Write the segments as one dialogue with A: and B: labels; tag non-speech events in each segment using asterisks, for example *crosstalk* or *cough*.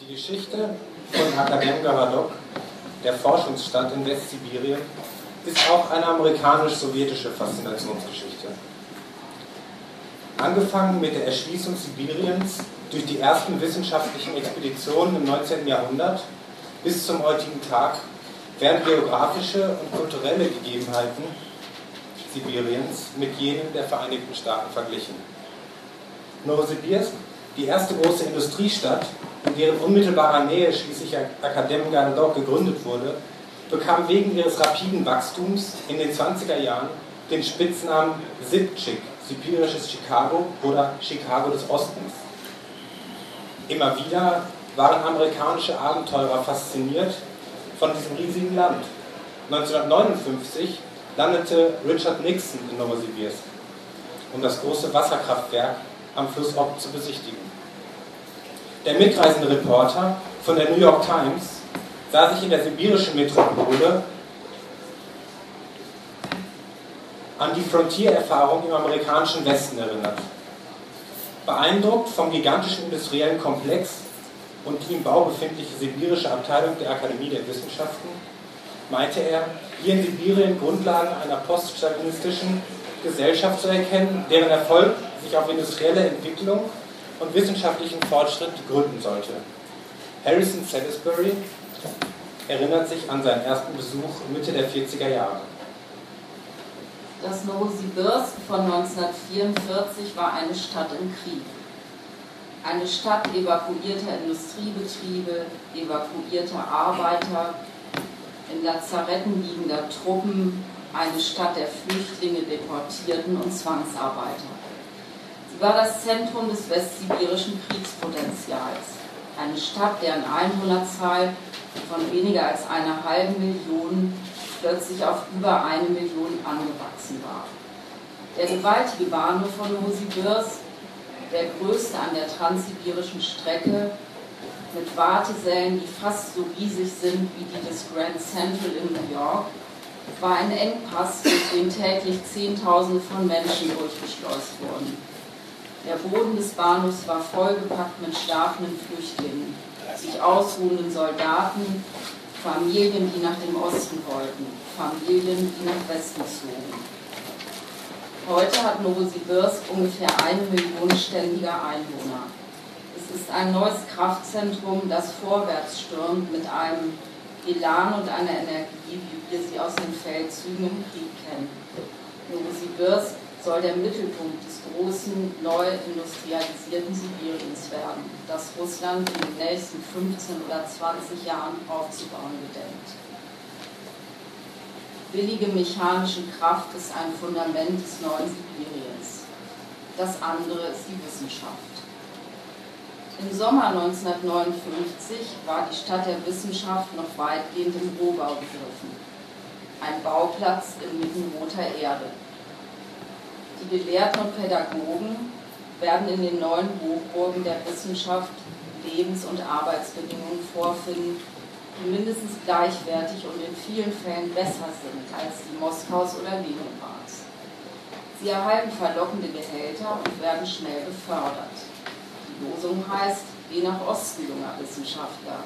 A: Die Geschichte von Akadem Garadok, der Forschungsstadt in Westsibirien, ist auch eine amerikanisch-sowjetische Faszinationsgeschichte. Angefangen mit der Erschließung Sibiriens durch die ersten wissenschaftlichen Expeditionen im 19. Jahrhundert bis zum heutigen Tag werden geografische und kulturelle Gegebenheiten Sibiriens mit jenen der Vereinigten Staaten verglichen. Novosibirsk, die erste große Industriestadt, in deren unmittelbarer Nähe schließlich Akadem Garadok gegründet wurde, bekam wegen ihres rapiden Wachstums in den 20er Jahren den Spitznamen Sibchik, sibirisches Chicago oder Chicago des Ostens. Immer wieder waren amerikanische Abenteurer fasziniert von diesem riesigen Land. 1959 landete Richard Nixon in Novosibirsk, um das große Wasserkraftwerk am Fluss Ob zu besichtigen. Der mitreisende Reporter von der New York Times sah sich in der sibirischen Metropole an die Frontiererfahrung im amerikanischen Westen erinnert. Beeindruckt vom gigantischen industriellen Komplex und die im Bau befindliche sibirische Abteilung der Akademie der Wissenschaften, meinte er, hier in Sibirien Grundlagen einer poststalinistischen Gesellschaft zu erkennen, deren Erfolg sich auf industrielle Entwicklung und wissenschaftlichen Fortschritt gründen sollte. Harrison Salisbury erinnert sich an seinen ersten Besuch Mitte der 40er Jahre.
B: Das Novosibirsk von 1944 war eine Stadt im Krieg. Eine Stadt evakuierter Industriebetriebe, evakuierter Arbeiter, in Lazaretten liegender Truppen, eine Stadt der Flüchtlinge, Deportierten und Zwangsarbeiter. War das Zentrum des westsibirischen Kriegspotenzials. Eine Stadt, deren Einwohnerzahl von weniger als einer halben Million plötzlich auf über eine Million angewachsen war. Der gewaltige Bahnhof von Novosibirsk, der größte an der transsibirischen Strecke, mit Wartesälen, die fast so riesig sind wie die des Grand Central in New York, war ein Engpass, durch den täglich Zehntausende von Menschen durchgeschleust wurden. Der Boden des Bahnhofs war vollgepackt mit schlafenden Flüchtlingen, sich ausruhenden Soldaten, Familien, die nach dem Osten wollten, Familien, die nach Westen zogen. Heute hat Novosibirsk ungefähr eine Million ständiger Einwohner. Es ist ein neues Kraftzentrum, das vorwärts stürmt mit einem Elan und einer Energie, wie wir sie aus den Feldzügen im Krieg kennen. Novosibirsk soll der Mittelpunkt des großen, neu industrialisierten Sibiriens werden, das Russland in den nächsten 15 oder 20 Jahren aufzubauen gedenkt. Billige mechanische Kraft ist ein Fundament des neuen Sibiriens. Das andere ist die Wissenschaft. Im Sommer 1959 war die Stadt der Wissenschaft noch weitgehend im Rohbau begriffen. Ein Bauplatz inmitten roter Erde. Die Gelehrten und Pädagogen werden in den neuen Hochburgen der Wissenschaft Lebens- und Arbeitsbedingungen vorfinden, die mindestens gleichwertig und in vielen Fällen besser sind als die Moskaus oder Leningrads. Sie erhalten verlockende Gehälter und werden schnell befördert. Die Losung heißt, geh nach Osten, junger Wissenschaftler.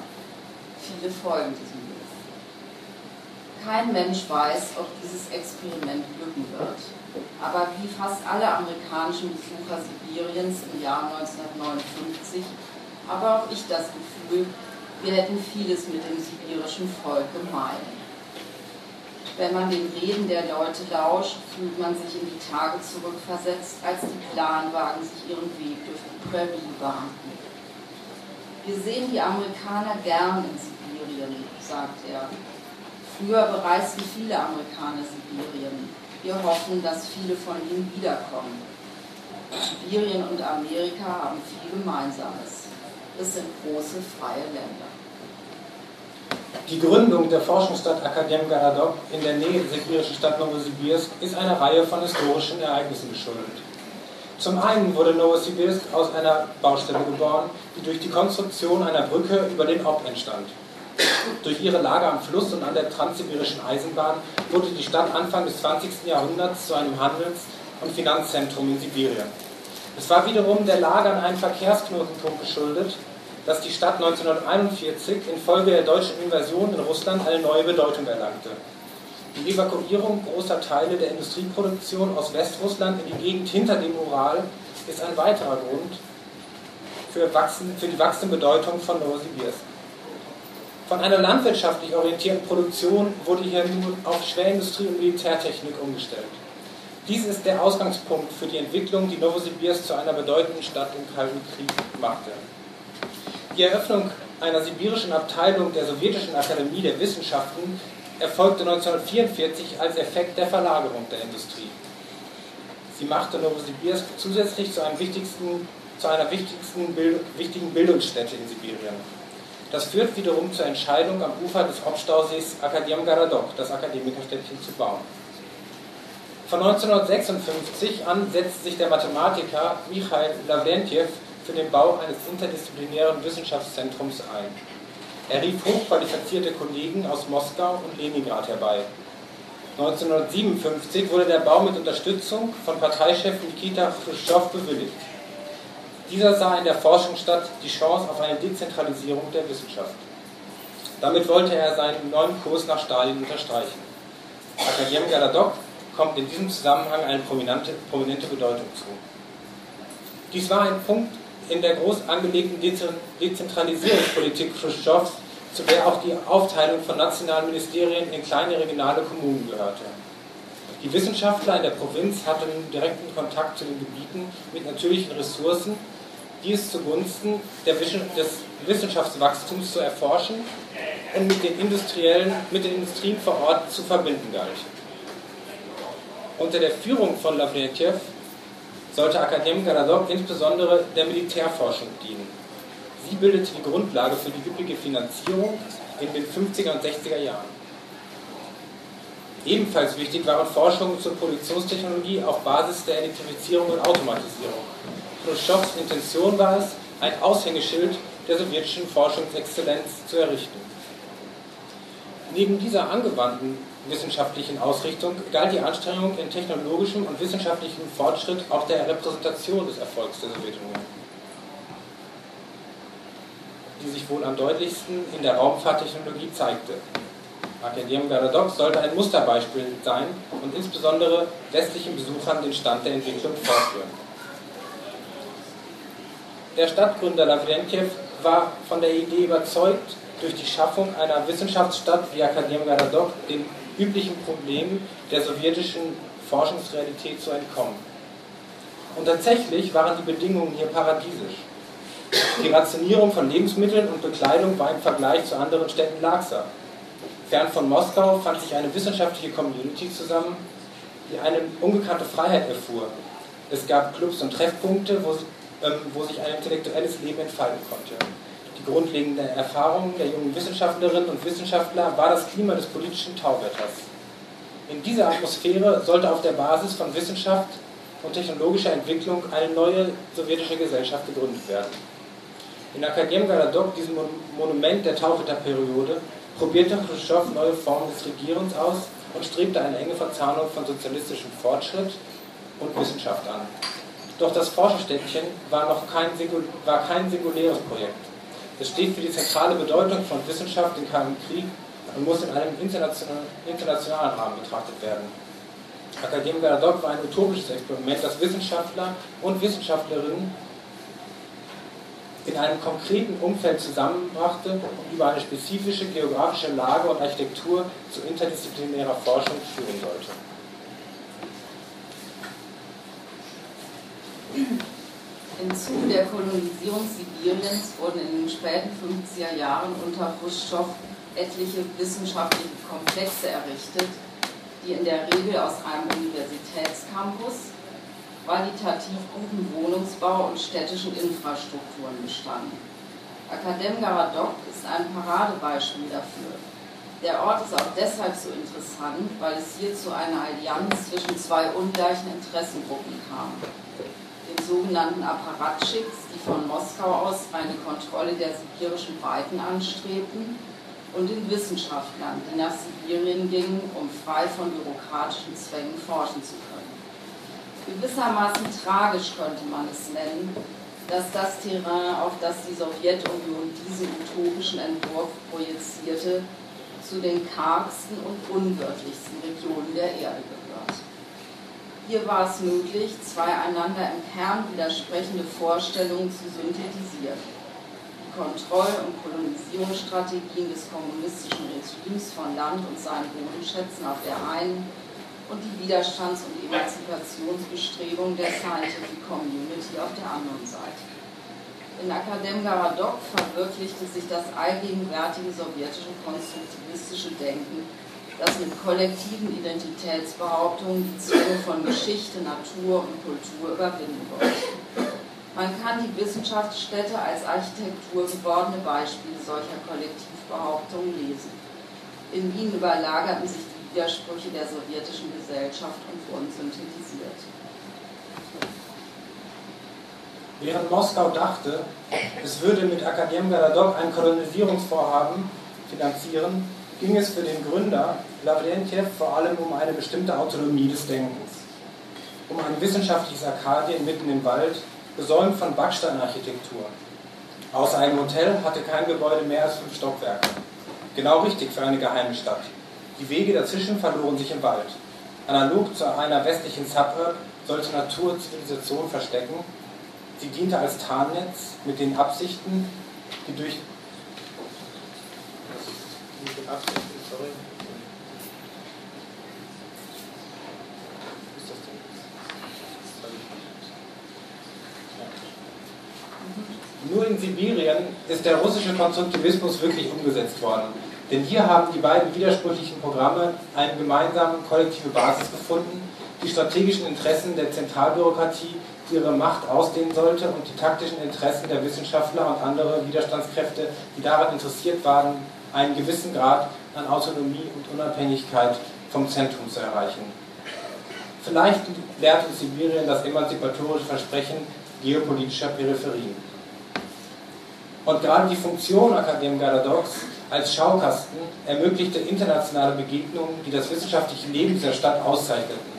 B: Viele folgen diesem Ruf. Kein Mensch weiß, ob dieses Experiment glücken wird. Aber wie fast alle amerikanischen Besucher Sibiriens im Jahr 1959 habe auch ich das Gefühl, wir hätten vieles mit dem sibirischen Volk gemein. Wenn man den Reden der Leute lauscht, fühlt man sich in die Tage zurückversetzt, als die Planwagen sich ihren Weg durch die Prärie bahnten. Wir sehen die Amerikaner gern in Sibirien, sagt er. Früher bereisten viele Amerikaner Sibirien. Wir hoffen, dass viele von ihnen wiederkommen. Sibirien und Amerika haben viel Gemeinsames. Es sind große freie Länder.
A: Die Gründung der Forschungsstadt Akadem Garadok in der Nähe der sibirischen Stadt Novosibirsk ist einer Reihe von historischen Ereignissen geschuldet. Zum einen wurde Novosibirsk aus einer Baustelle geboren, die durch die Konstruktion einer Brücke über den Ob entstand. Durch ihre Lage am Fluss und an der transsibirischen Eisenbahn wurde die Stadt Anfang des 20. Jahrhunderts zu einem Handels- und Finanzzentrum in Sibirien. Es war wiederum der Lage an einen Verkehrsknotenpunkt geschuldet, dass die Stadt 1941 infolge der deutschen Invasion in Russland eine neue Bedeutung erlangte. Die Evakuierung großer Teile der Industrieproduktion aus Westrussland in die Gegend hinter dem Ural ist ein weiterer Grund für, für die wachsende Bedeutung von Novosibirsk. Von einer landwirtschaftlich orientierten Produktion wurde hier nun auf Schwerindustrie und Militärtechnik umgestellt. Dies ist der Ausgangspunkt für die Entwicklung, die Novosibirsk zu einer bedeutenden Stadt im Kalten Krieg machte. Die Eröffnung einer sibirischen Abteilung der Sowjetischen Akademie der Wissenschaften erfolgte 1944 als Effekt der Verlagerung der Industrie. Sie machte Novosibirsk zusätzlich zu, zu einer wichtigsten, wichtigen Bildungsstätte in Sibirien. Das führt wiederum zur Entscheidung, am Ufer des Hauptstausees Akadem Garadok, das Akademikerstädtchen, zu bauen. Von 1956 an setzte sich der Mathematiker Michail Lavrentiev für den Bau eines interdisziplinären Wissenschaftszentrums ein. Er rief hochqualifizierte Kollegen aus Moskau und Leningrad herbei. 1957 wurde der Bau mit Unterstützung von Parteichef Nikita Khrushchev bewilligt. Dieser sah in der Forschungsstadt die Chance auf eine Dezentralisierung der Wissenschaft. Damit wollte er seinen neuen Kurs nach Stalin unterstreichen. Akadem Galadok kommt in diesem Zusammenhang eine prominente, prominente Bedeutung zu. Dies war ein Punkt in der groß angelegten Dezentralisierungspolitik Khrushchevs, zu der auch die Aufteilung von nationalen Ministerien in kleine regionale Kommunen gehörte. Die Wissenschaftler in der Provinz hatten direkten Kontakt zu den Gebieten mit natürlichen Ressourcen, die es zugunsten des Wissenschaftswachstums zu erforschen und mit den, industriellen, mit den Industrien vor Ort zu verbinden galt. Unter der Führung von Lavretjev sollte Akademik Garadok insbesondere der Militärforschung dienen. Sie bildete die Grundlage für die üppige Finanzierung in den 50er und 60er Jahren. Ebenfalls wichtig waren Forschungen zur Produktionstechnologie auf Basis der Elektrifizierung und Automatisierung. Khrushchevs Intention war es, ein Aushängeschild der sowjetischen Forschungsexzellenz zu errichten. Neben dieser angewandten wissenschaftlichen Ausrichtung galt die Anstrengung in technologischem und wissenschaftlichem Fortschritt auch der Repräsentation des Erfolgs der Sowjetunion, die sich wohl am deutlichsten in der Raumfahrttechnologie zeigte. Akadem Garadox sollte ein Musterbeispiel sein und insbesondere westlichen Besuchern den Stand der Entwicklung vorführen. Der Stadtgründer Lavrentiev war von der Idee überzeugt, durch die Schaffung einer Wissenschaftsstadt wie Akadem Garadok den üblichen Problemen der sowjetischen Forschungsrealität zu entkommen. Und tatsächlich waren die Bedingungen hier paradiesisch. Die Rationierung von Lebensmitteln und Bekleidung war im Vergleich zu anderen Städten laxer. Fern von Moskau fand sich eine wissenschaftliche Community zusammen, die eine unbekannte Freiheit erfuhr. Es gab Clubs und Treffpunkte, wo, wo sich ein intellektuelles Leben entfalten konnte. Die grundlegende Erfahrung der jungen Wissenschaftlerinnen und Wissenschaftler war das Klima des politischen Tauwetters. In dieser Atmosphäre sollte auf der Basis von Wissenschaft und technologischer Entwicklung eine neue sowjetische Gesellschaft gegründet werden. In Akadem Galadok, diesem Monument der Tauwetterperiode, probierte Khrushchev neue Formen des Regierens aus und strebte eine enge Verzahnung von sozialistischem Fortschritt und Wissenschaft an. Doch das Forscherstädtchen war noch kein, war kein singuläres Projekt. Es steht für die zentrale Bedeutung von Wissenschaft im Kalten Krieg und muss in einem internationalen, Rahmen betrachtet werden. Akademie Galadok war ein utopisches Experiment, das Wissenschaftler und Wissenschaftlerinnen in einem konkreten Umfeld zusammenbrachte und über eine spezifische geografische Lage und Architektur zu interdisziplinärer Forschung führen sollte.
B: Im Zuge der Kolonisierung Sibiriens wurden in den späten 50er Jahren unter Khrushchev etliche wissenschaftliche Komplexe errichtet, die in der Regel aus einem Universitätscampus, qualitativ guten Wohnungsbau und städtischen Infrastrukturen bestanden. Akadem Garadok ist ein Paradebeispiel dafür. Der Ort ist auch deshalb so interessant, weil es hier zu einer Allianz zwischen zwei ungleichen Interessengruppen kam sogenannten Apparatschicks, die von Moskau aus eine Kontrolle der sibirischen Weiten anstrebten, und den Wissenschaftlern, die nach Sibirien gingen, um frei von bürokratischen Zwängen forschen zu können. Gewissermaßen tragisch könnte man es nennen, dass das Terrain, auf das die Sowjetunion diesen utopischen Entwurf projizierte, zu den kargsten und unwirtlichsten Regionen der Erde gehört. Hier war es möglich, zwei einander im Kern widersprechende Vorstellungen zu synthetisieren. Die Kontroll- und Kolonisierungsstrategien des kommunistischen Regimes von Land und seinen Bodenschätzen auf der einen und die Widerstands- und Emanzipationsbestrebungen der Scientific Community auf der anderen Seite. In Akadem Garadok verwirklichte sich das allgegenwärtige sowjetische konstruktivistische Denken, das mit kollektiven Identitätsbehauptungen die Zwänge von Geschichte, Natur und Kultur überwinden wollte. Man kann die Wissenschaftsstätte als Architektur gewordene Beispiele solcher Kollektivbehauptungen lesen. In Wien überlagerten sich die Widersprüche der sowjetischen Gesellschaft und wurden synthetisiert.
A: Während Moskau dachte, es würde mit Akadem Galadok ein Kolonisierungsvorhaben finanzieren, ging es für den Gründer Lavrentiev vor allem um eine bestimmte Autonomie des Denkens, um ein wissenschaftliches Arkadien mitten im Wald, gesäumt von Backsteinarchitektur. Außer einem Hotel hatte kein Gebäude mehr als fünf Stockwerke. Genau richtig für eine geheime Stadt. Die Wege dazwischen verloren sich im Wald. Analog zu einer westlichen Suburb sollte Natur Zivilisation verstecken. Sie diente als Tarnnetz mit den Absichten, die durch Nur in Sibirien ist der russische Konstruktivismus wirklich umgesetzt worden. Denn hier haben die beiden widersprüchlichen Programme eine gemeinsame kollektive Basis gefunden, die strategischen Interessen der Zentralbürokratie ihre Macht ausdehnen sollte und die taktischen Interessen der Wissenschaftler und andere Widerstandskräfte, die daran interessiert waren, einen gewissen Grad an Autonomie und Unabhängigkeit vom Zentrum zu erreichen. Vielleicht lehrt uns Sibirien das emanzipatorische Versprechen geopolitischer Peripherien. Und gerade die Funktion Akadem Galadox als Schaukasten ermöglichte internationale Begegnungen, die das wissenschaftliche Leben dieser Stadt auszeichneten.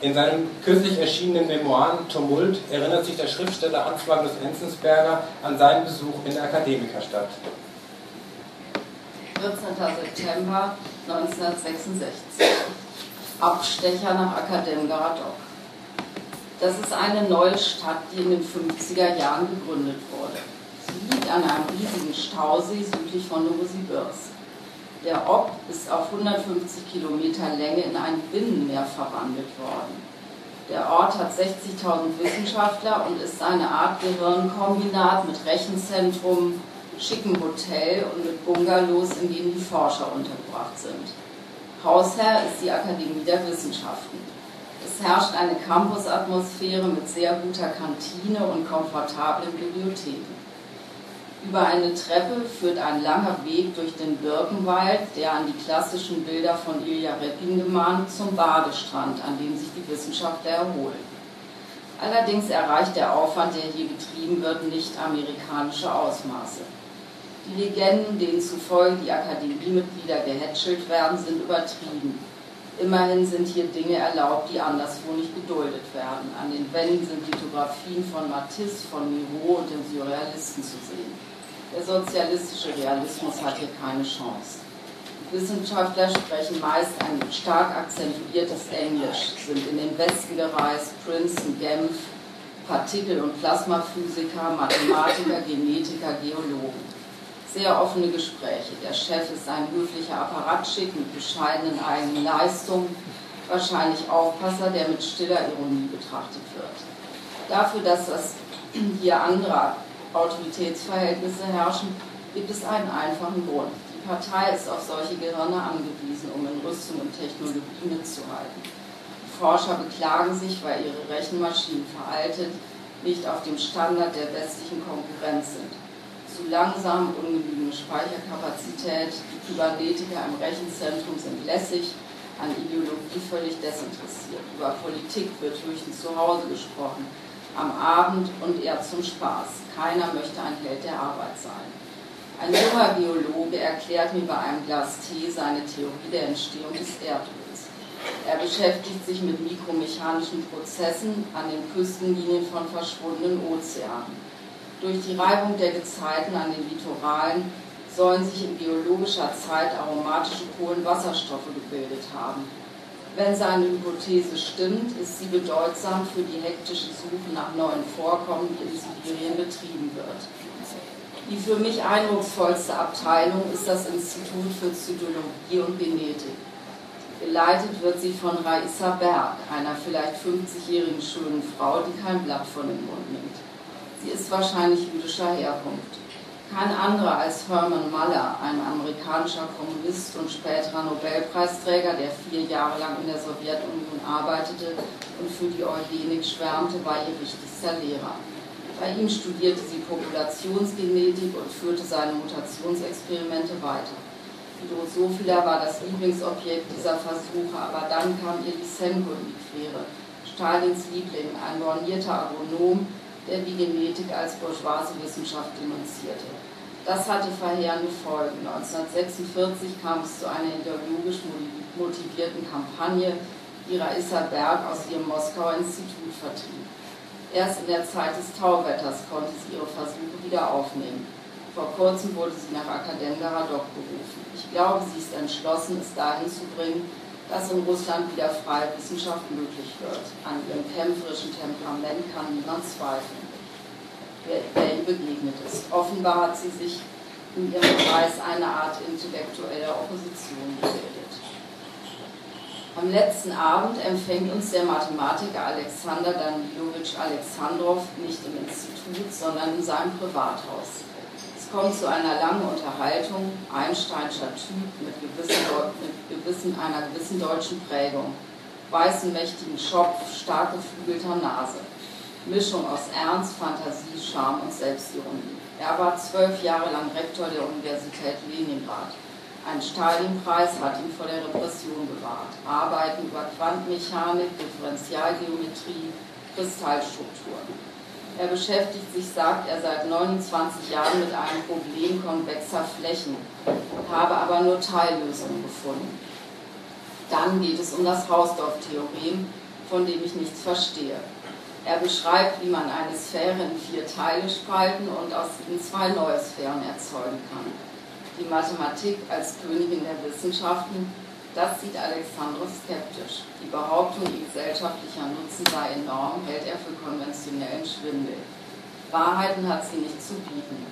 A: In seinem kürzlich erschienenen Memoiren Tumult erinnert sich der Schriftsteller Hans Magnus Enzensberger an seinen Besuch in der Akademikerstadt.
B: 14. September 1966. Abstecher nach Akadem Garadok. Das ist eine neue Stadt, die in den 50er Jahren gegründet wurde. Sie liegt an einem riesigen Stausee südlich von Novosibirsk. Der Ob ist auf 150 Kilometer Länge in ein Binnenmeer verwandelt worden. Der Ort hat 60.000 Wissenschaftler und ist eine Art Gehirnkombinat mit Rechenzentrum, schickem Hotel und mit Bungalows, in denen die Forscher untergebracht sind. Hausherr ist die Akademie der Wissenschaften. Es herrscht eine Campusatmosphäre mit sehr guter Kantine und komfortablen Bibliotheken. Über eine Treppe führt ein langer Weg durch den Birkenwald, der an die klassischen Bilder von Ilja Repin gemahnt, zum Badestrand, an dem sich die Wissenschaftler erholen. Allerdings erreicht der Aufwand, der hier betrieben wird, nicht amerikanische Ausmaße. Die Legenden, denen zufolge die Akademiemitglieder gehätschelt werden, sind übertrieben. Immerhin sind hier Dinge erlaubt, die anderswo nicht geduldet werden. An den Wänden sind Lithografien von Matisse, von Miro und den Surrealisten zu sehen. Der sozialistische Realismus hat hier keine Chance. Wissenschaftler sprechen meist ein stark akzentuiertes Englisch, sind in den Westen gereist, Princeton, Genf, Partikel- und Plasmaphysiker, Mathematiker, *laughs* Genetiker, Geologen sehr offene Gespräche. Der Chef ist ein höflicher Apparatschick mit bescheidenen eigenen Leistungen, wahrscheinlich Aufpasser, der mit stiller Ironie betrachtet wird. Dafür, dass das hier andere Autoritätsverhältnisse herrschen, gibt es einen einfachen Grund. Die Partei ist auf solche Gehirne angewiesen, um in Rüstung und Technologie mitzuhalten. Die Forscher beklagen sich, weil ihre Rechenmaschinen veraltet, nicht auf dem Standard der westlichen Konkurrenz sind zu langsam, ungenügende Speicherkapazität. Die Kybernetiker im Rechenzentrum sind lässig, an Ideologie völlig desinteressiert. Über Politik wird höchstens zu Hause gesprochen, am Abend und eher zum Spaß. Keiner möchte ein Held der Arbeit sein. Ein junger Geologe erklärt mir bei einem Glas Tee seine Theorie der Entstehung des Erdöls. Er beschäftigt sich mit mikromechanischen Prozessen an den Küstenlinien von verschwundenen Ozeanen. Durch die Reibung der Gezeiten an den Litoralen sollen sich in geologischer Zeit aromatische Kohlenwasserstoffe gebildet haben. Wenn seine Hypothese stimmt, ist sie bedeutsam für die hektische Suche nach neuen Vorkommen, die in Sibirien betrieben wird. Die für mich eindrucksvollste Abteilung ist das Institut für Zytologie und Genetik. Geleitet wird sie von Raissa Berg, einer vielleicht 50-jährigen schönen Frau, die kein Blatt von dem Mund nimmt. Sie ist wahrscheinlich jüdischer Herkunft. Kein anderer als Herman Muller, ein amerikanischer Kommunist und späterer Nobelpreisträger, der vier Jahre lang in der Sowjetunion arbeitete und für die Eugenik schwärmte, war ihr wichtigster Lehrer. Bei ihm studierte sie Populationsgenetik und führte seine Mutationsexperimente weiter. Drosophila war das Lieblingsobjekt dieser Versuche, aber dann kam ihr Lysenko in die Quere, Stalins Liebling, ein bornierter Agronom, der die Genetik als bourgeoise Wissenschaft denunzierte. Das hatte verheerende Folgen. 1946 kam es zu einer ideologisch motivierten Kampagne, die Raissa Berg aus ihrem Moskauer Institut vertrieb. Erst in der Zeit des Tauwetters konnte sie ihre Versuche wieder aufnehmen. Vor kurzem wurde sie nach Akadem Garadok berufen. Ich glaube, sie ist entschlossen, es dahin zu bringen, dass in Russland wieder freie Wissenschaft möglich wird. An ihrem kämpferischen Temperament kann niemand zweifeln wer ihr begegnet ist. Offenbar hat sie sich in ihrem Kreis eine Art intellektueller Opposition gebildet. Am letzten Abend empfängt uns der Mathematiker Alexander Danilowitsch Alexandrov nicht im Institut, sondern in seinem Privathaus. Es kommt zu einer langen Unterhaltung, Einsteinscher Typ mit, gewissen, mit gewissen, einer gewissen deutschen Prägung, weißen mächtigen Schopf, stark geflügelter Nase. Mischung aus Ernst, Fantasie, Charme und Selbstironie. Er war zwölf Jahre lang Rektor der Universität Leningrad. Ein Stalin-Preis hat ihn vor der Repression bewahrt. Arbeiten über Quantenmechanik, Differentialgeometrie, Kristallstrukturen. Er beschäftigt sich, sagt er, seit 29 Jahren mit einem Problem konvexer Flächen, habe aber nur Teillösungen gefunden. Dann geht es um das Hausdorff-Theorem, von dem ich nichts verstehe. Er beschreibt, wie man eine Sphäre in vier Teile spalten und aus ihnen zwei neue Sphären erzeugen kann. Die Mathematik als Königin der Wissenschaften, das sieht Alexandrov skeptisch. Die Behauptung, ihr gesellschaftlicher Nutzen sei enorm, hält er für konventionellen Schwindel. Wahrheiten hat sie nicht zu bieten.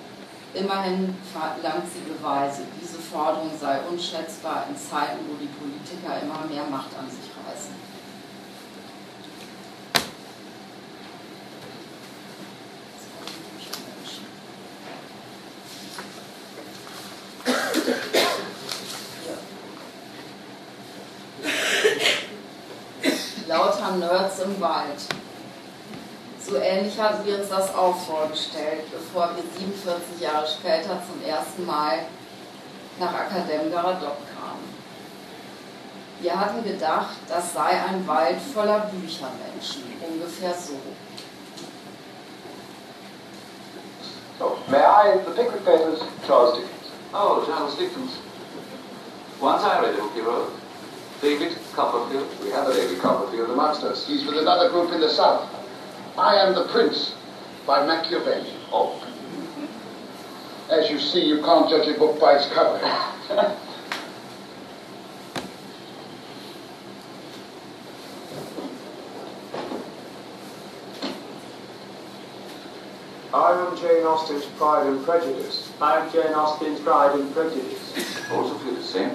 B: Immerhin verlangt sie Beweise. Diese Forderung sei unschätzbar in Zeiten, wo die Politiker immer mehr Macht an sich reißen. Im Wald. So ähnlich hatten wir uns das auch vorgestellt, bevor wir 47 Jahre später zum ersten Mal nach Akadem Garadok kamen. Wir hatten gedacht, das sei ein Wald voller Büchermenschen, ungefähr so.
C: So, may I, the Pickwick Papers, Charles Dickens.
D: Oh, Charles Dickens. Once I read a book he wrote. David Copperfield.
C: We have a David Copperfield amongst us. He's with another group in the South. I Am the Prince by Machiavelli.
D: Oh.
C: As you see, you can't judge a book by its cover. *laughs*
E: I am Jane Austen's Pride and Prejudice.
F: I am Jane Austen's Pride and Prejudice.
D: Also feel the same.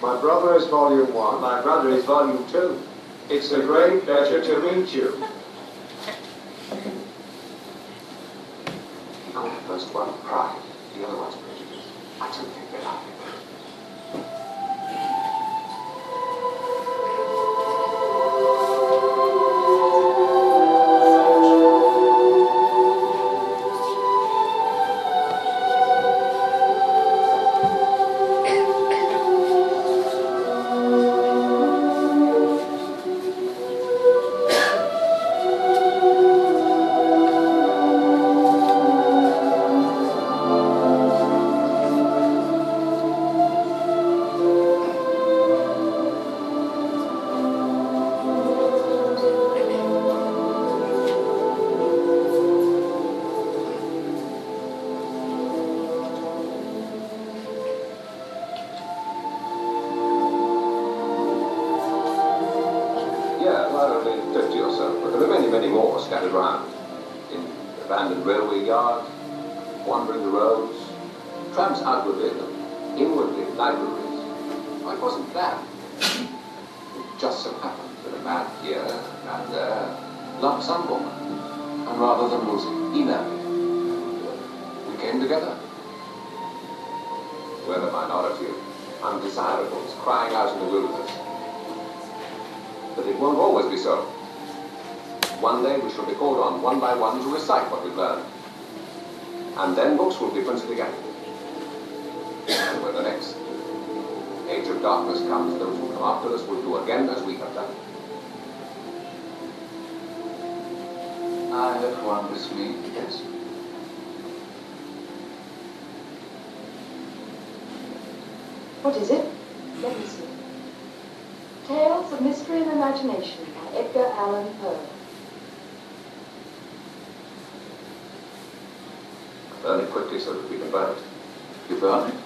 E: My brother is Volume 1.
F: My brother is Volume 2.
E: It's a great pleasure to meet you.
D: I
C: wasn't that. It just so happened that a man here, a man there, uh, loved some woman. And rather than losing, he. We came together. We're the minority of undesirables crying out in the wilderness. But it won't always be so. One day we shall be called on one by one to recite what we've learned. And then books will be printed again. And when the next age of darkness comes, those who come after us will do again as we have done. I have one with me, yes.
G: What is it? Let me see. Tales of Mystery and Imagination by Edgar Allan Poe.
C: Burn it quickly so that we can burn it. You burn it?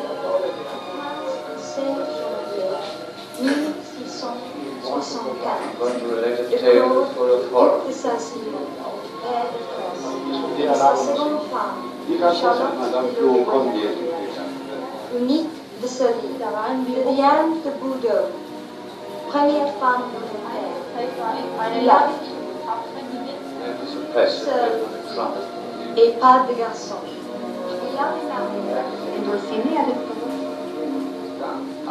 G: 16 janvier de père de femme, unique de sa vie, de de Boudou, première femme de mon père, et pas de garçon. Il doit finir avec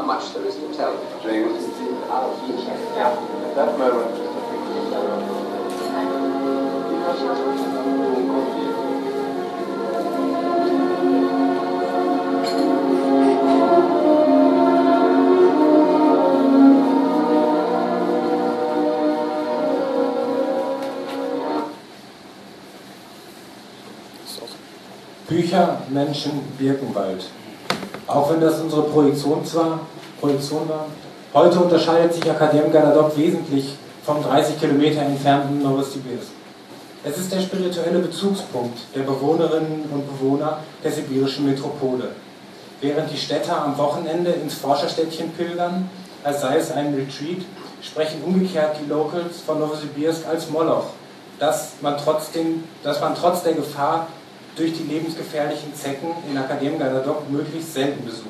C: How much there is to tell.
F: At that moment,
A: Bücher, Menschen, Birkenwald. Auch wenn das unsere Projektion, zwar, Projektion war, heute unterscheidet sich Akadem Galadok wesentlich vom 30 Kilometer entfernten Novosibirsk. Es ist der spirituelle Bezugspunkt der Bewohnerinnen und Bewohner der sibirischen Metropole. Während die Städter am Wochenende ins Forscherstädtchen pilgern, als sei es ein Retreat, sprechen umgekehrt die Locals von Novosibirsk als Moloch, dass man, trotzdem, dass man trotz der Gefahr durch die lebensgefährlichen Zecken in Akadem Galadok möglichst selten besucht.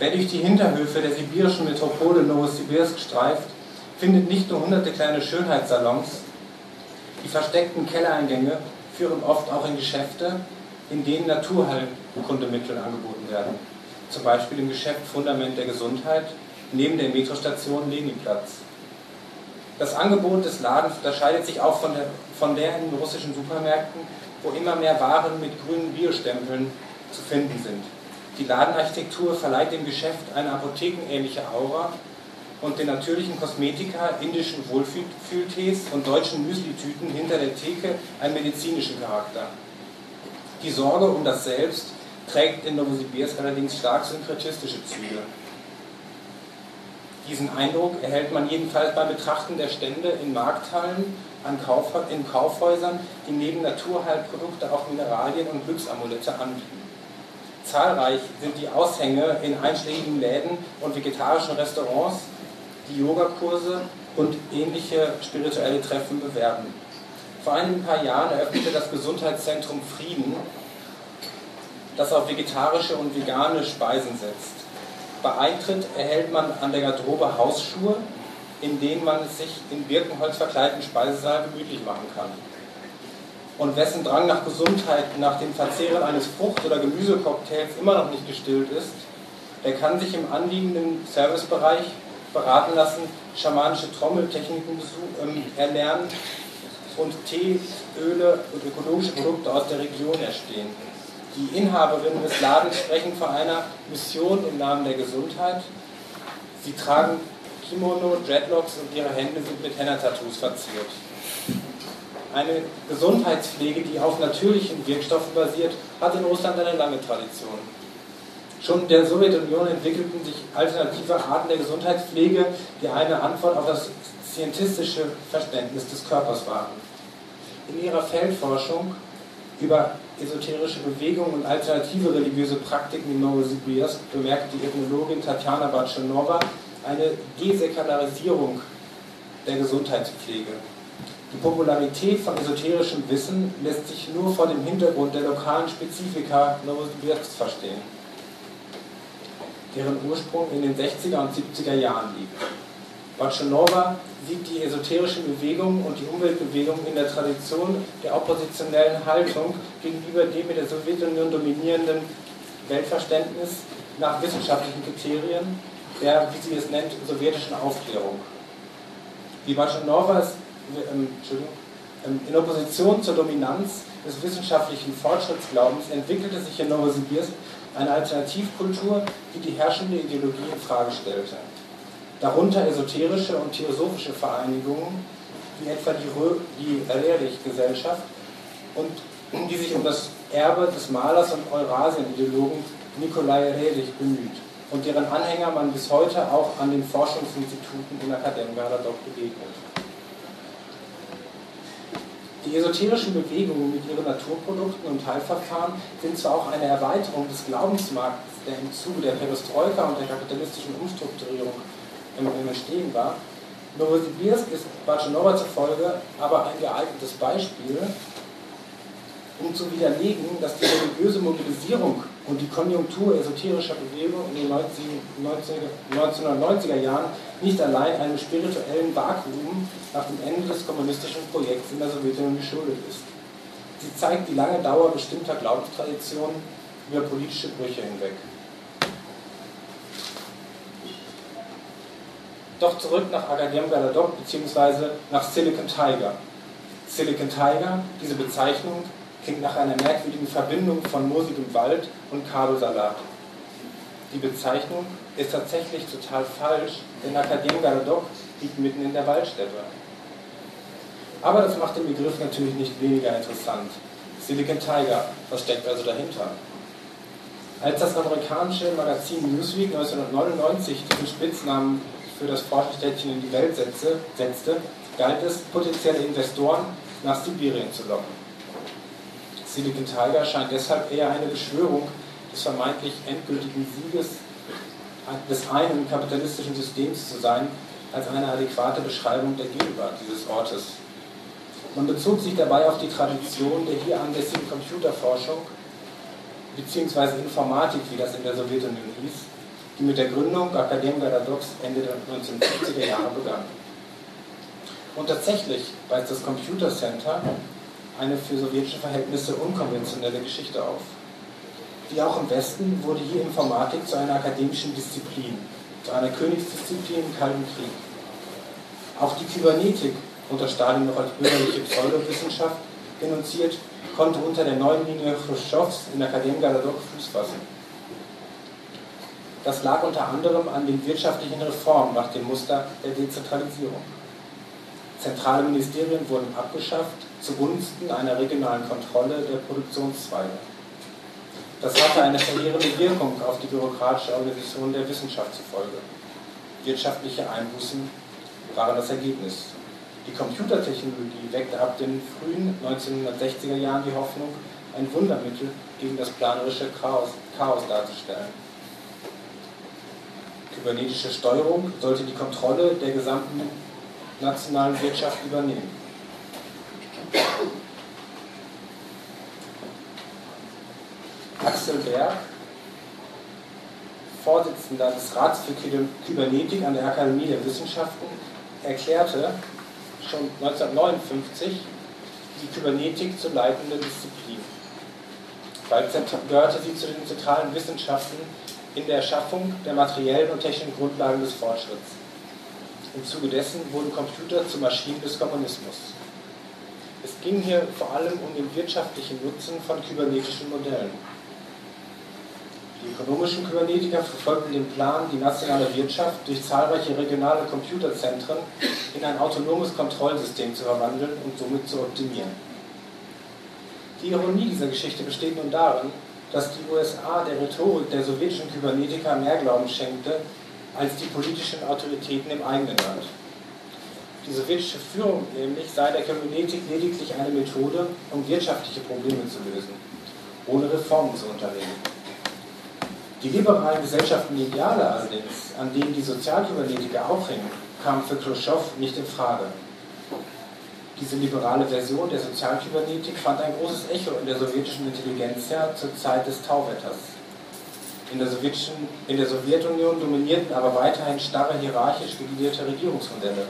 A: Wer durch die Hinterhöfe der sibirischen Metropole Novosibirsk streift, findet nicht nur hunderte kleine Schönheitssalons, die versteckten Kellereingänge führen oft auch in Geschäfte, in denen Naturheilkundemittel angeboten werden. Zum Beispiel im Geschäft Fundament der Gesundheit neben der Metrostation Leninplatz. Das Angebot des Ladens unterscheidet sich auch von der, von der in russischen Supermärkten, wo immer mehr Waren mit grünen Biostempeln zu finden sind. Die Ladenarchitektur verleiht dem Geschäft eine apothekenähnliche Aura und den natürlichen Kosmetika, indischen Wohlfühltees und deutschen Müslitüten hinter der Theke einen medizinischen Charakter. Die Sorge um das Selbst trägt in Novosibirsk allerdings stark synkretistische Züge. Diesen Eindruck erhält man jedenfalls beim Betrachten der Stände in Markthallen, an Kauf, in Kaufhäusern, die neben Naturheilprodukte auch Mineralien und Glücksamulette anbieten. Zahlreich sind die Aushänge in einschlägigen Läden und vegetarischen Restaurants, die Yogakurse und ähnliche spirituelle Treffen bewerben. Vor einigen paar Jahren eröffnete das Gesundheitszentrum Frieden, das auf vegetarische und vegane Speisen setzt. Bei Eintritt erhält man an der Garderobe Hausschuhe, in denen man es sich im Birkenholz verkleideten Speisesaal gemütlich machen kann. Und wessen Drang nach Gesundheit nach dem Verzehren eines Frucht- oder Gemüsecocktails immer noch nicht gestillt ist, der kann sich im anliegenden Servicebereich beraten lassen, schamanische Trommeltechniken ähm, erlernen und Tee, Öle und ökologische Produkte aus der Region erstehen. Die Inhaberinnen des Ladens sprechen von einer Mission im Namen der Gesundheit. Sie tragen Kimono, Dreadlocks und ihre Hände sind mit Henna-Tattoos verziert. Eine Gesundheitspflege, die auf natürlichen Wirkstoffen basiert, hat in Russland eine lange Tradition. Schon in der Sowjetunion entwickelten sich alternative Arten der Gesundheitspflege, die eine Antwort auf das scientistische Verständnis des Körpers waren. In ihrer Feldforschung über esoterische Bewegungen und alternative religiöse Praktiken in Novosibirsk bemerkt die Ethnologin Tatjana Batschanova eine Desäkularisierung der Gesundheitspflege. Die Popularität von esoterischem Wissen lässt sich nur vor dem Hintergrund der lokalen Spezifika Novosibirsks verstehen, deren Ursprung in den 60er und 70er Jahren liegt. Batschanova sieht die esoterischen Bewegungen und die Umweltbewegungen in der Tradition der oppositionellen Haltung gegenüber dem in der Sowjetunion dominierenden Weltverständnis nach wissenschaftlichen Kriterien der, wie sie es nennt, sowjetischen Aufklärung. Die Batschanova ist ähm, ähm, in Opposition zur Dominanz des wissenschaftlichen Fortschrittsglaubens entwickelte sich in Novosibirsk eine Alternativkultur, die die herrschende Ideologie in Frage stellte. Darunter esoterische und theosophische Vereinigungen, wie etwa die, die Rerich-Gesellschaft, und die sich um das Erbe des Malers und Eurasien-Ideologen Nikolai Rerich bemüht und deren Anhänger man bis heute auch an den Forschungsinstituten in Akademia dort begegnet. Die esoterischen Bewegungen mit ihren Naturprodukten und Heilverfahren sind zwar auch eine Erweiterung des Glaubensmarktes, der im Zuge der Perestroika und der kapitalistischen Umstrukturierung im Entstehen war, Novosibirsk ist Batschanova zufolge aber ein geeignetes Beispiel, um zu widerlegen, dass die religiöse Mobilisierung und die Konjunktur esoterischer Bewegung in den 1990er Jahren nicht allein einem spirituellen Vakuum nach dem Ende des kommunistischen Projekts in der Sowjetunion geschuldet ist. Sie zeigt die lange Dauer bestimmter Glaubenstraditionen über politische Brüche hinweg. Doch zurück nach Akadem Galadok bzw. nach Silicon Tiger. Silicon Tiger, diese Bezeichnung, klingt nach einer merkwürdigen Verbindung von moosigem Wald und Kabelsalat. Die Bezeichnung ist tatsächlich total falsch, denn Akadem Galadok liegt mitten in der Waldsteppe. Aber das macht den Begriff natürlich nicht weniger interessant. Silicon Tiger, was steckt also dahinter? Als das amerikanische Magazin Newsweek 1999 diesen Spitznamen für das Forschungsstädtchen in die Welt setzte, galt es, potenzielle Investoren nach Sibirien zu locken. Silicon Tiger scheint deshalb eher eine Beschwörung des vermeintlich endgültigen Sieges des einen kapitalistischen Systems zu sein, als eine adäquate Beschreibung der Gegenwart dieses Ortes. Man bezog sich dabei auf die Tradition der hier ansässigen Computerforschung bzw. Informatik, wie das in der Sowjetunion hieß, die mit der Gründung Akadem Gadadox Ende der 1950er Jahre begann. Und tatsächlich weist das Computer Center eine für sowjetische Verhältnisse unkonventionelle Geschichte auf. Wie auch im Westen wurde hier Informatik zu einer akademischen Disziplin, zu einer Königsdisziplin im Kalten Krieg. Auch die Kybernetik, unter Stalin noch als bürgerliche Pseudowissenschaft denunziert, konnte unter der neuen Linie Khrushchevs in Akadem Galadok Fuß fassen. Das lag unter anderem an den wirtschaftlichen Reformen nach dem Muster der Dezentralisierung. Zentrale Ministerien wurden abgeschafft zugunsten einer regionalen Kontrolle der Produktionszweige. Das hatte eine verheerende Wirkung auf die bürokratische Organisation der Wissenschaft zufolge. Wirtschaftliche Einbußen waren das Ergebnis. Die Computertechnologie weckte ab den frühen 1960er Jahren die Hoffnung, ein Wundermittel gegen das planerische Chaos, Chaos darzustellen. Kybernetische Steuerung sollte die Kontrolle der gesamten nationalen Wirtschaft übernehmen. Axel Berg, Vorsitzender des Rats für Kybernetik an der Akademie der Wissenschaften, erklärte schon 1959 die Kybernetik zur leitenden Disziplin. Bald gehörte sie zu den zentralen Wissenschaften in der Erschaffung der materiellen und technischen Grundlagen des Fortschritts. Im Zuge dessen wurden Computer zu Maschinen des Kommunismus. Es ging hier vor allem um den wirtschaftlichen Nutzen von kybernetischen Modellen. Die ökonomischen Kybernetiker verfolgten den Plan, die nationale Wirtschaft durch zahlreiche regionale Computerzentren in ein autonomes Kontrollsystem zu verwandeln und somit zu optimieren. Die Ironie dieser Geschichte besteht nun darin, dass die USA der Rhetorik der sowjetischen Kybernetiker mehr Glauben schenkte als die politischen Autoritäten im eigenen Land. Die sowjetische Führung nämlich sei der Kybernetik lediglich eine Methode, um wirtschaftliche Probleme zu lösen, ohne Reformen zu unternehmen. Die liberalen gesellschaftlichen Ideale allerdings, an denen die Sozialkybernetiker aufhängen, kamen für Khrushchev nicht in Frage. Diese liberale Version der Sozialkybernetik fand ein großes Echo in der sowjetischen Intelligenzia zur Zeit des Tauwetters. In der, in der Sowjetunion dominierten aber weiterhin starre hierarchisch gegliederte Regierungsmodelle.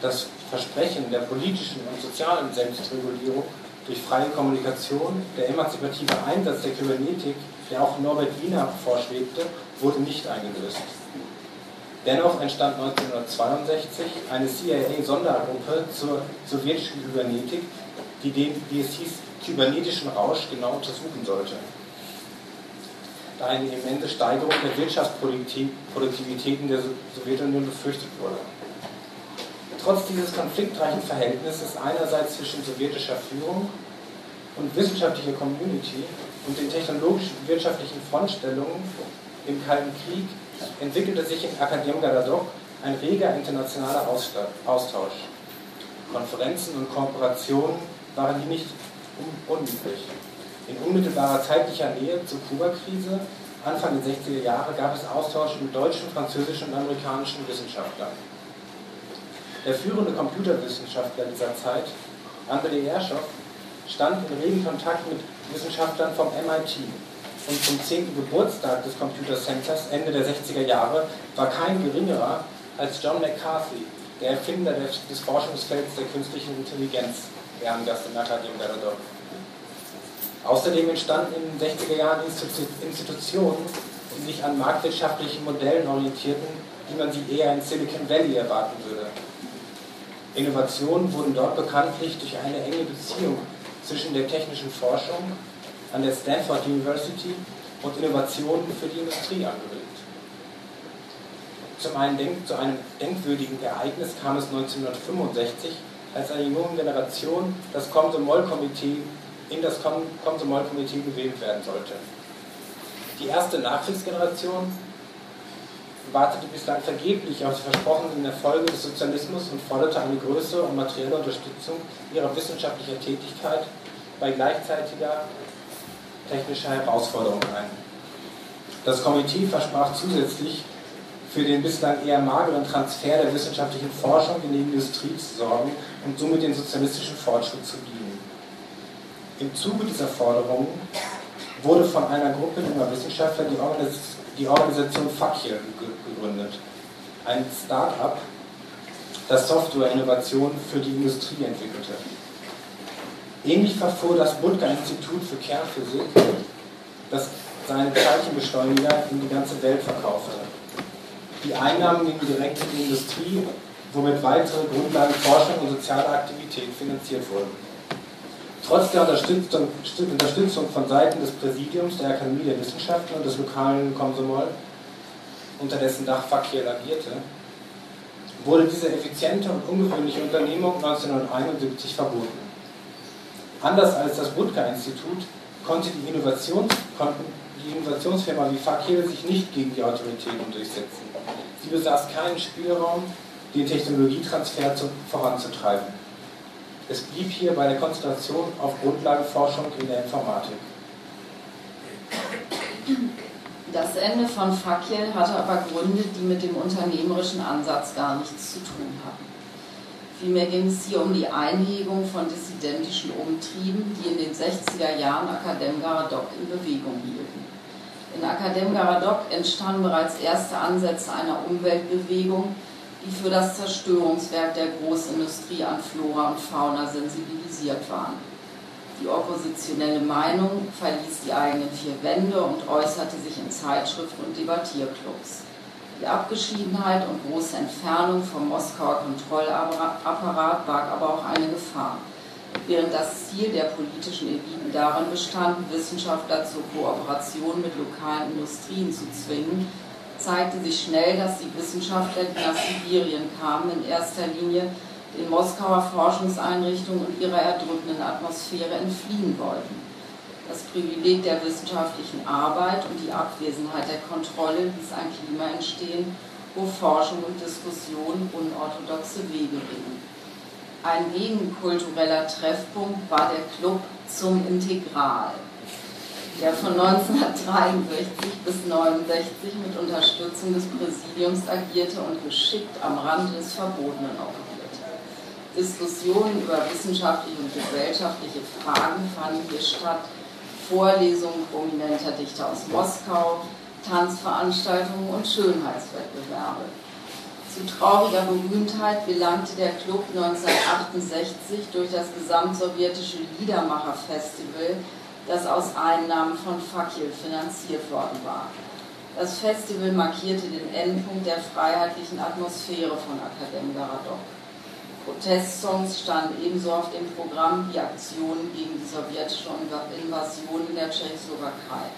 A: Das Versprechen der politischen und sozialen Selbstregulierung durch freie Kommunikation, der emanzipative Einsatz der Kybernetik der auch Norbert Wiener vorschwebte, wurde nicht eingelöst. Dennoch entstand 1962 eine CIA-Sondergruppe zur sowjetischen Kybernetik, die den, wie es hieß, kybernetischen Rausch genau untersuchen sollte. Da eine immense Steigerung der Wirtschaftsproduktivität in der Sowjetunion befürchtet wurde. Trotz dieses konfliktreichen Verhältnisses einerseits zwischen sowjetischer Führung und wissenschaftlicher Community und den technologischen und wirtschaftlichen Frontstellungen im Kalten Krieg entwickelte sich in Akadem Galadok ein reger internationaler Austausch. Konferenzen und Kooperationen waren hier nicht unüblich. In unmittelbarer zeitlicher Nähe zur Kuba-Krise Anfang der 60er Jahre gab es Austausch mit deutschen, französischen und amerikanischen Wissenschaftlern. Der führende Computerwissenschaftler dieser Zeit, Andrei Erschow, stand in regen Kontakt mit Wissenschaftlern vom MIT. Und zum 10. Geburtstag des Computer Centers Ende der 60er Jahre war kein geringerer als John McCarthy, der Erfinder des, Forschungsfelds der künstlichen Intelligenz, Ehrengast in Akademie Garadov. Außerdem entstanden in den 60er Jahren Institutionen, die sich an marktwirtschaftlichen Modellen orientierten, wie man sie eher in Silicon Valley erwarten würde. Innovationen wurden dort bekanntlich durch eine enge Beziehung zwischen der technischen Forschung an der Stanford University und Innovationen für die Industrie angeregt. Zum einen denk, zu einem denkwürdigen Ereignis kam es 1965, als eine junge Generation das Komsomol-Komitee in das Komsomol-Komitee gewählt werden sollte. Die erste Nachkriegsgeneration wartete bislang vergeblich auf die versprochenen Erfolge des Sozialismus und forderte eine größere und materielle Unterstützung ihrer wissenschaftlicher Tätigkeit bei gleichzeitiger technischer Herausforderung ein. Das Komitee versprach zusätzlich für den bislang eher mageren Transfer der wissenschaftlichen Forschung in die Industrie zu sorgen und somit den sozialistischen Fortschritt zu dienen. Im Zuge dieser Forderungen wurde von einer Gruppe junger Wissenschaftler die, Organis die Organisation Fakir gegründet, ein Start-up, das Software-Innovationen für die Industrie entwickelte. Ähnlich verfuhr das Budka-Institut für Kernphysik, das seine Teilchenbeschleuniger in die ganze Welt verkaufte. Die Einnahmen gingen direkt in die Industrie, womit weitere Grundlagenforschung und soziale Aktivität finanziert wurden. Trotz der Unterstützung, von Seiten des Präsidiums der Akademie der Wissenschaften und des lokalen Komsomol, unter dessen Dach Fakir agierte, wurde diese effiziente und ungewöhnliche Unternehmung 1971 verboten. Anders als das Budka-Institut konnte die, Innovations, konnten die Innovationsfirma wie Fakir sich nicht gegen die Autoritäten durchsetzen. Sie besaß keinen Spielraum, den Technologietransfer zu, voranzutreiben. Es blieb hier bei der Konzentration auf Grundlagenforschung in der Informatik.
B: Das Ende von Fakir hatte aber Gründe, die mit dem unternehmerischen Ansatz gar nichts zu tun hatten. Vielmehr ging es hier um die Einhegung von dissidentischen Umtrieben, die in den 60er Jahren Akadem Garadok in Bewegung hielten. In Akadem Garadok entstanden bereits erste Ansätze einer Umweltbewegung, die für das Zerstörungswerk der Großindustrie an Flora und Fauna sensibilisiert waren. Die oppositionelle Meinung verließ die eigenen vier Wände und äußerte sich in Zeitschriften und Debattierclubs. Die Abgeschiedenheit und große Entfernung vom Moskauer Kontrollapparat barg aber auch eine Gefahr. während das Ziel der politischen Eliten darin bestand, Wissenschaftler zur Kooperation mit lokalen Industrien zu zwingen, zeigte sich schnell, dass die Wissenschaftler, die nach Sibirien kamen, in erster Linie den Moskauer Forschungseinrichtungen und ihrer erdrückenden Atmosphäre entfliehen wollten. Das Privileg der wissenschaftlichen Arbeit und die Abwesenheit der Kontrolle ließ ein Klima entstehen, wo Forschung und Diskussion unorthodoxe Wege gingen. Ein gegenkultureller Treffpunkt war der Club zum Integral, der von 1963 bis 1969 mit Unterstützung des Präsidiums agierte und geschickt am Rand des Verbotenen operierte. Diskussionen über wissenschaftliche und gesellschaftliche Fragen fanden hier statt, Vorlesungen prominenter Dichter aus Moskau, Tanzveranstaltungen und Schönheitswettbewerbe. Zu trauriger Berühmtheit gelangte der Club 1968 durch das gesamtsowjetische Liedermacherfestival, das aus Einnahmen von Fakir finanziert worden war. Das Festival markierte den Endpunkt der freiheitlichen Atmosphäre von Akadem Garadok. Protestsongs standen ebenso auf dem Programm wie Aktionen gegen die sowjetische Invasion in der Tschechoslowakei.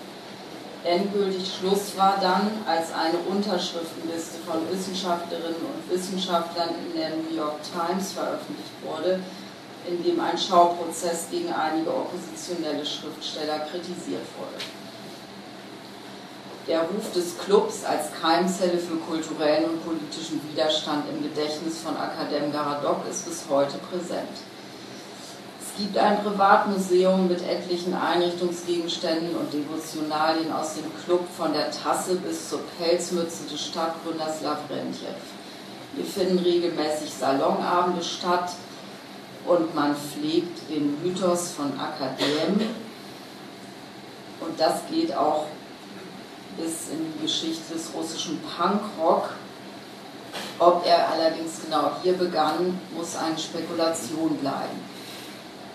B: Endgültig Schluss war dann, als eine Unterschriftenliste von Wissenschaftlerinnen und Wissenschaftlern in der New York Times veröffentlicht wurde, in dem ein Schauprozess gegen einige oppositionelle Schriftsteller kritisiert wurde. Der Ruf des Clubs als Keimzelle für kulturellen und politischen Widerstand im Gedächtnis von Akadem Garadok ist bis heute präsent. Es gibt ein Privatmuseum mit etlichen Einrichtungsgegenständen und Devotionalien aus dem Club von der Tasse bis zur Pelzmütze des Stadtgründers Lavrentjew. Hier finden regelmäßig Salonabende statt und man pflegt den Mythos von Akadem. Und das geht auch bis in die Geschichte des russischen Punkrock. Ob er allerdings genau hier begann, muss eine Spekulation bleiben.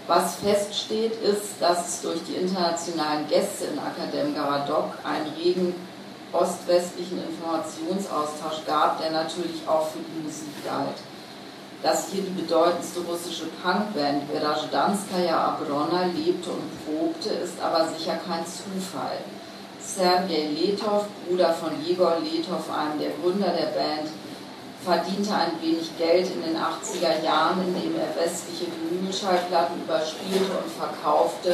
B: Was feststeht, ist, dass es durch die internationalen Gäste in Akadem Garadok einen regen ost-westlichen Informationsaustausch gab, der natürlich auch für die Musik galt. Dass hier die bedeutendste russische Punkband Verajdanskaya Abrona lebte und probte, ist aber sicher kein Zufall. Sergei Letov, Bruder von Jegor Letov, einem der Gründer der Band, verdiente ein wenig Geld in den 80er Jahren, indem er westliche Vinylschallplatten überspielte und verkaufte.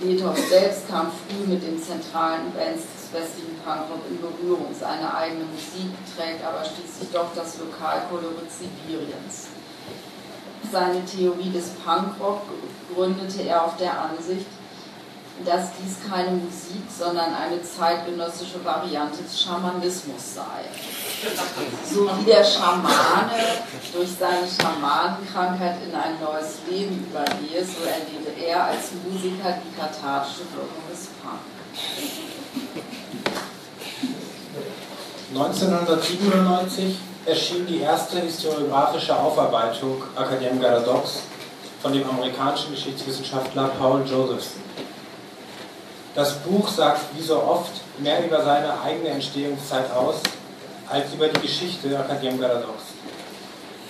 B: Letov selbst kam früh mit den zentralen Bands westlichen Punkrock in Berührung. Seine eigene Musik trägt aber schließlich doch das Lokalkolorit Sibiriens. Seine Theorie des Punkrock gründete er auf der Ansicht, dass dies keine Musik, sondern eine zeitgenössische Variante des Schamanismus sei. So wie der Schamane durch seine Schamanenkrankheit in ein neues Leben übergehe, so erlebe er als Musiker die kathartische Wirkung des Punk.
A: 1997 erschien die erste historiografische Aufarbeitung Akadem Garadox von dem amerikanischen Geschichtswissenschaftler Paul Josephson. Das Buch sagt wie so oft mehr über seine eigene Entstehungszeit aus, als über die Geschichte Akadem Garadox.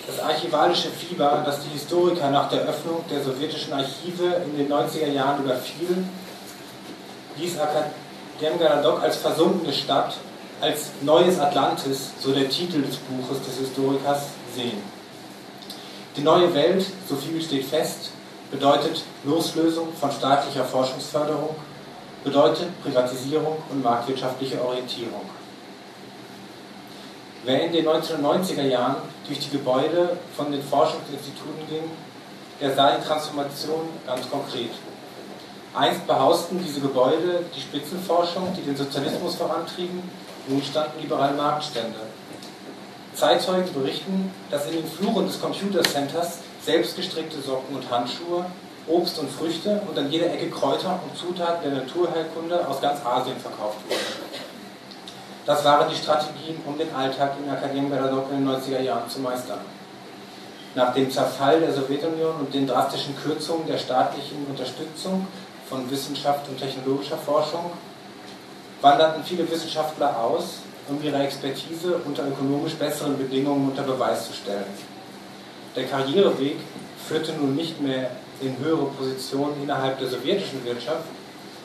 A: Das archivalische Fieber, das die Historiker nach der Öffnung der sowjetischen Archive in den 90er Jahren überfiel, ließ Akadem Garadok als versunkene Stadt, als neues Atlantis, so der Titel des Buches des Historikers, sehen. Die neue Welt, so viel steht fest, bedeutet Loslösung von staatlicher Forschungsförderung, bedeutet Privatisierung und marktwirtschaftliche Orientierung. Wer in den 1990er Jahren durch die Gebäude von den Forschungsinstituten ging, der sah die Transformation ganz konkret. Einst behausten diese Gebäude die Spitzenforschung, die den Sozialismus vorantrieben, nun standen liberale Marktstände. Zeitzeugen berichten, dass in den Fluren des Computer Centers selbstgestrickte Socken und Handschuhe Obst und Früchte und an jeder Ecke Kräuter und Zutaten der Naturheilkunde aus ganz Asien verkauft wurden. Das waren die Strategien, um den Alltag in Akademie Beradok in den 90er Jahren zu meistern. Nach dem Zerfall der Sowjetunion und den drastischen Kürzungen der staatlichen Unterstützung von Wissenschaft und technologischer Forschung wanderten viele Wissenschaftler aus, um ihre Expertise unter ökonomisch besseren Bedingungen unter Beweis zu stellen. Der Karriereweg führte nun nicht mehr in höhere Positionen innerhalb der sowjetischen Wirtschaft,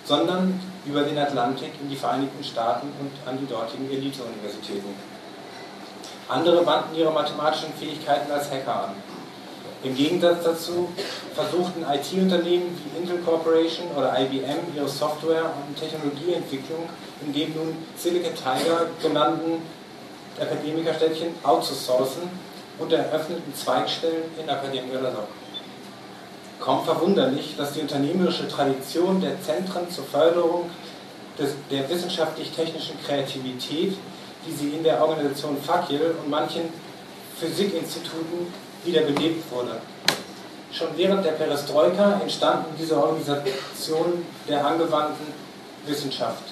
A: sondern über den Atlantik in die Vereinigten Staaten und an die dortigen Elite-Universitäten. Andere wandten ihre mathematischen Fähigkeiten als Hacker an. Im Gegensatz dazu versuchten IT-Unternehmen wie Intel Corporation oder IBM ihre Software- und Technologieentwicklung in dem nun Silicon Tiger genannten Akademikerstädtchen outzusourcen und eröffneten Zweigstellen in Akademie Ladok. Kaum verwunderlich, dass die unternehmerische Tradition der Zentren zur Förderung des, der wissenschaftlich-technischen Kreativität, die sie in der Organisation Fakir und manchen Physikinstituten wiederbelebt wurde. Schon während der Perestroika entstanden diese Organisationen der angewandten Wissenschaft.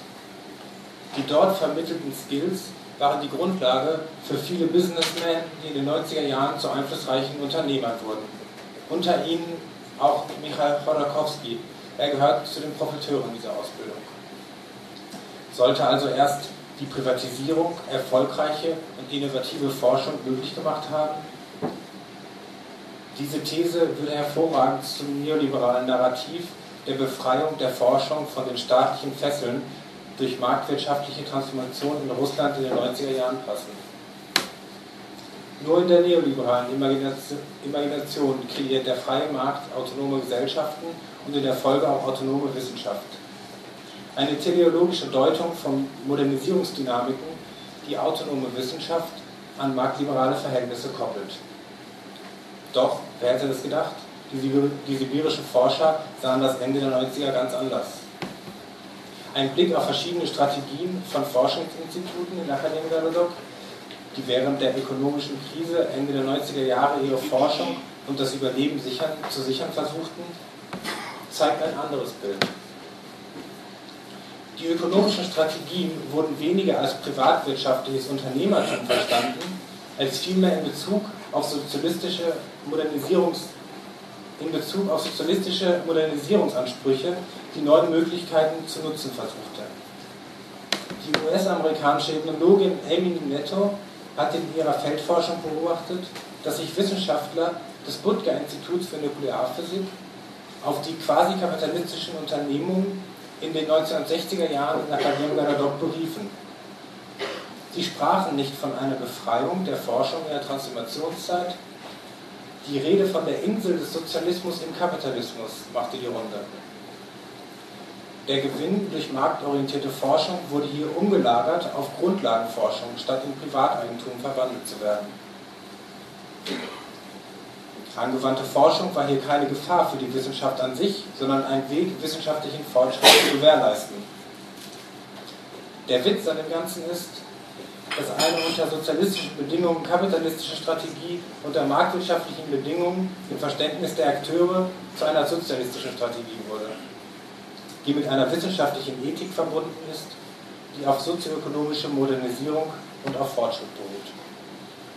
A: Die dort vermittelten Skills waren die Grundlage für viele Businessmen, die in den 90er Jahren zu einflussreichen Unternehmern wurden. Unter ihnen auch Michael Chodorkowski. Er gehört zu den Profiteuren dieser Ausbildung. Sollte also erst die Privatisierung erfolgreiche und innovative Forschung möglich gemacht haben? Diese These würde hervorragend zum neoliberalen Narrativ der Befreiung der Forschung von den staatlichen Fesseln durch marktwirtschaftliche Transformation in Russland in den 90er Jahren passen. Nur in der neoliberalen Imagination kreiert der freie Markt autonome Gesellschaften und in der Folge auch autonome Wissenschaft. Eine teleologische Deutung von Modernisierungsdynamiken, die autonome Wissenschaft an marktliberale Verhältnisse koppelt. Doch, wer hätte das gedacht? Die sibirischen Forscher sahen das Ende der 90er ganz anders. Ein Blick auf verschiedene Strategien von Forschungsinstituten in Galadok, die während der ökonomischen Krise Ende der 90er Jahre ihre Forschung und das Überleben sichern, zu sichern versuchten, zeigt ein anderes Bild. Die ökonomischen Strategien wurden weniger als privatwirtschaftliches Unternehmertum verstanden, als vielmehr in Bezug auf sozialistische Modernisierungs in Bezug auf sozialistische Modernisierungsansprüche die neuen Möglichkeiten zu nutzen versuchte. Die US-amerikanische Ethnologin Amy Netto hat in ihrer Feldforschung beobachtet, dass sich Wissenschaftler des Budga-Instituts für Nuklearphysik auf die quasi kapitalistischen Unternehmungen in den 1960er Jahren in Akademie Garadok beriefen. Sie sprachen nicht von einer Befreiung der Forschung in der Transformationszeit. Die Rede von der Insel des Sozialismus im Kapitalismus machte die Runde. Der Gewinn durch marktorientierte Forschung wurde hier umgelagert auf Grundlagenforschung, statt in Privateigentum verwandelt zu werden. Angewandte Forschung war hier keine Gefahr für die Wissenschaft an sich, sondern ein Weg, wissenschaftlichen Fortschritt zu gewährleisten. Der Witz an dem Ganzen ist, dass eine unter sozialistischen Bedingungen kapitalistische Strategie unter marktwirtschaftlichen Bedingungen im Verständnis der Akteure zu einer sozialistischen Strategie wurde die mit einer wissenschaftlichen Ethik verbunden ist, die auf sozioökonomische Modernisierung und auf Fortschritt beruht.